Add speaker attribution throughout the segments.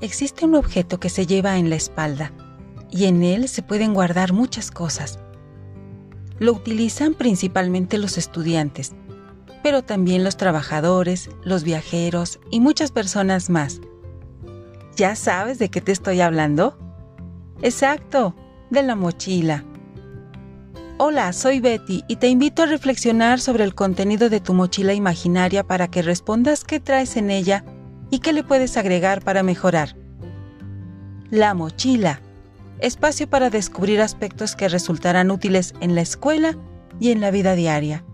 Speaker 1: Existe un objeto que se lleva en la espalda y en él se pueden guardar muchas cosas. Lo utilizan principalmente los estudiantes, pero también los trabajadores, los viajeros y muchas personas más. ¿Ya sabes de qué te estoy hablando? Exacto, de la mochila. Hola, soy Betty y te invito a reflexionar sobre el contenido de tu mochila imaginaria para que respondas qué traes en ella y qué le puedes agregar para mejorar. La mochila. Espacio para descubrir aspectos que resultarán útiles en la escuela y en la vida diaria.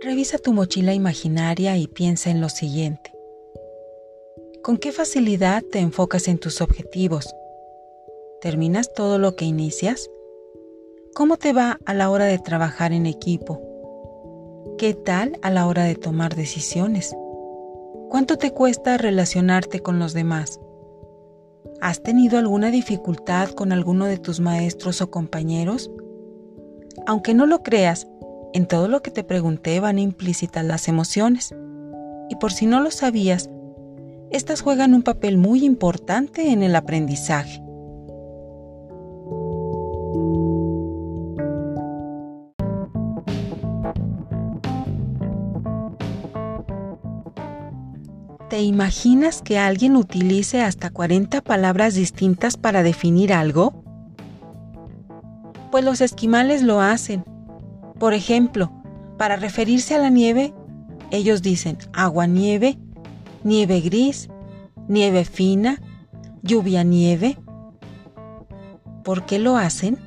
Speaker 1: Revisa tu mochila imaginaria y piensa en lo siguiente. ¿Con qué facilidad te enfocas en tus objetivos? ¿Terminas todo lo que inicias? ¿Cómo te va a la hora de trabajar en equipo? ¿Qué tal a la hora de tomar decisiones? ¿Cuánto te cuesta relacionarte con los demás? ¿Has tenido alguna dificultad con alguno de tus maestros o compañeros? Aunque no lo creas, en todo lo que te pregunté van implícitas las emociones. Y por si no lo sabías, estas juegan un papel muy importante en el aprendizaje. ¿Te imaginas que alguien utilice hasta 40 palabras distintas para definir algo? Pues los esquimales lo hacen por ejemplo, para referirse a la nieve, ellos dicen agua-nieve, nieve gris, nieve fina, lluvia nieve. ¿Por qué lo hacen?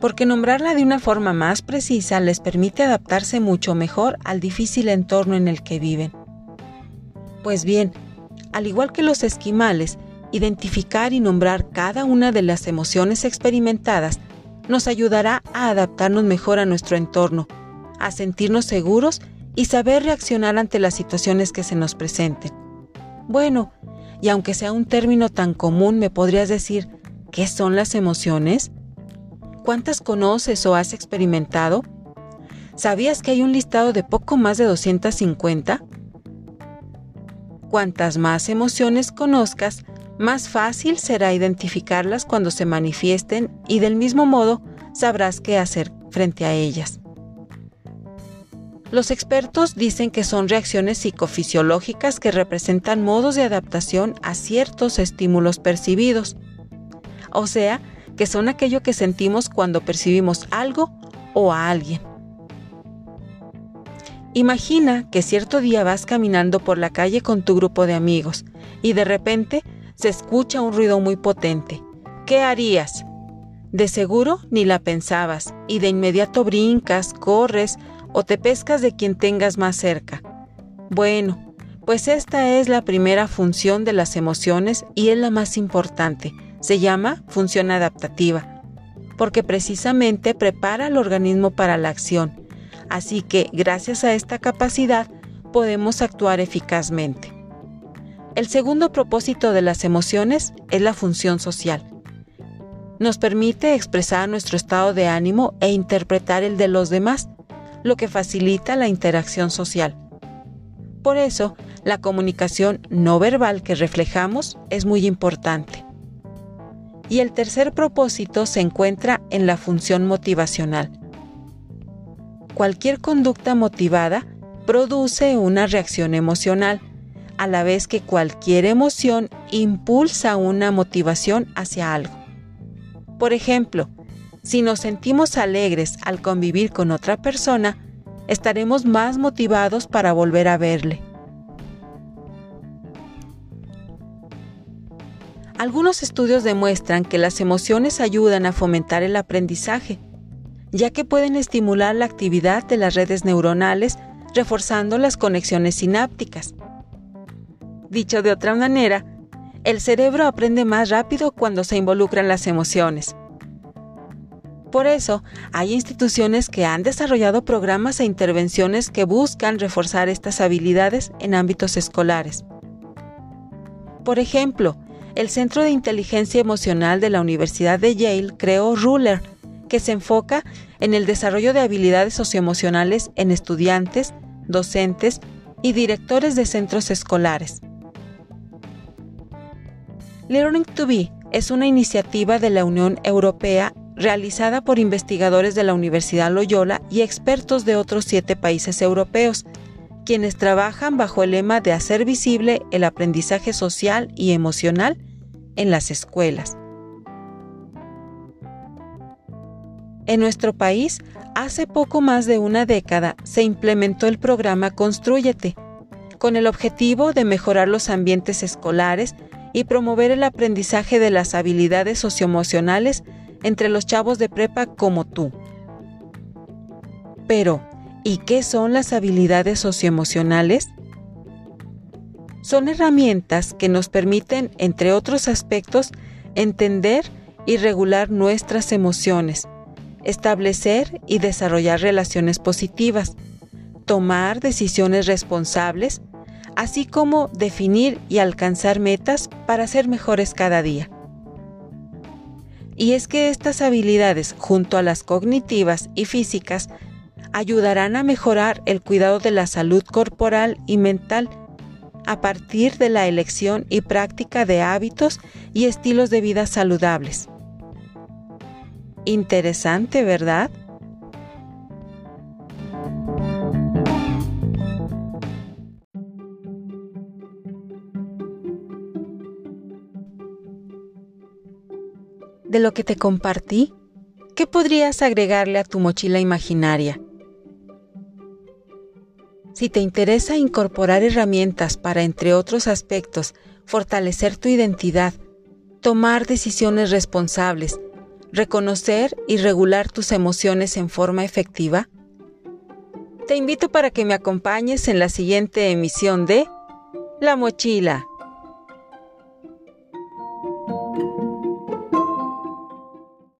Speaker 1: Porque nombrarla de una forma más precisa les permite adaptarse mucho mejor al difícil entorno en el que viven. Pues bien, al igual que los esquimales, identificar y nombrar cada una de las emociones experimentadas nos ayudará a adaptarnos mejor a nuestro entorno, a sentirnos seguros y saber reaccionar ante las situaciones que se nos presenten. Bueno, y aunque sea un término tan común, ¿me podrías decir qué son las emociones? ¿Cuántas conoces o has experimentado? ¿Sabías que hay un listado de poco más de 250? Cuantas más emociones conozcas, más fácil será identificarlas cuando se manifiesten y del mismo modo sabrás qué hacer frente a ellas. Los expertos dicen que son reacciones psicofisiológicas que representan modos de adaptación a ciertos estímulos percibidos. O sea, que son aquello que sentimos cuando percibimos algo o a alguien. Imagina que cierto día vas caminando por la calle con tu grupo de amigos y de repente se escucha un ruido muy potente. ¿Qué harías? De seguro ni la pensabas y de inmediato brincas, corres o te pescas de quien tengas más cerca. Bueno, pues esta es la primera función de las emociones y es la más importante. Se llama función adaptativa, porque precisamente prepara al organismo para la acción. Así que gracias a esta capacidad podemos actuar eficazmente. El segundo propósito de las emociones es la función social. Nos permite expresar nuestro estado de ánimo e interpretar el de los demás, lo que facilita la interacción social. Por eso, la comunicación no verbal que reflejamos es muy importante. Y el tercer propósito se encuentra en la función motivacional. Cualquier conducta motivada produce una reacción emocional a la vez que cualquier emoción impulsa una motivación hacia algo. Por ejemplo, si nos sentimos alegres al convivir con otra persona, estaremos más motivados para volver a verle. Algunos estudios demuestran que las emociones ayudan a fomentar el aprendizaje, ya que pueden estimular la actividad de las redes neuronales reforzando las conexiones sinápticas. Dicho de otra manera, el cerebro aprende más rápido cuando se involucran las emociones. Por eso, hay instituciones que han desarrollado programas e intervenciones que buscan reforzar estas habilidades en ámbitos escolares. Por ejemplo, el Centro de Inteligencia Emocional de la Universidad de Yale creó Ruler, que se enfoca en el desarrollo de habilidades socioemocionales en estudiantes, docentes y directores de centros escolares. Learning to Be es una iniciativa de la Unión Europea realizada por investigadores de la Universidad Loyola y expertos de otros siete países europeos, quienes trabajan bajo el lema de hacer visible el aprendizaje social y emocional en las escuelas. En nuestro país, hace poco más de una década se implementó el programa Construyete, con el objetivo de mejorar los ambientes escolares y promover el aprendizaje de las habilidades socioemocionales entre los chavos de prepa como tú. Pero, ¿y qué son las habilidades socioemocionales? Son herramientas que nos permiten, entre otros aspectos, entender y regular nuestras emociones, establecer y desarrollar relaciones positivas, tomar decisiones responsables, así como definir y alcanzar metas para ser mejores cada día. Y es que estas habilidades, junto a las cognitivas y físicas, ayudarán a mejorar el cuidado de la salud corporal y mental a partir de la elección y práctica de hábitos y estilos de vida saludables. Interesante, ¿verdad? De lo que te compartí, ¿qué podrías agregarle a tu mochila imaginaria? Si te interesa incorporar herramientas para, entre otros aspectos, fortalecer tu identidad, tomar decisiones responsables, reconocer y regular tus emociones en forma efectiva? Te invito para que me acompañes en la siguiente emisión de La Mochila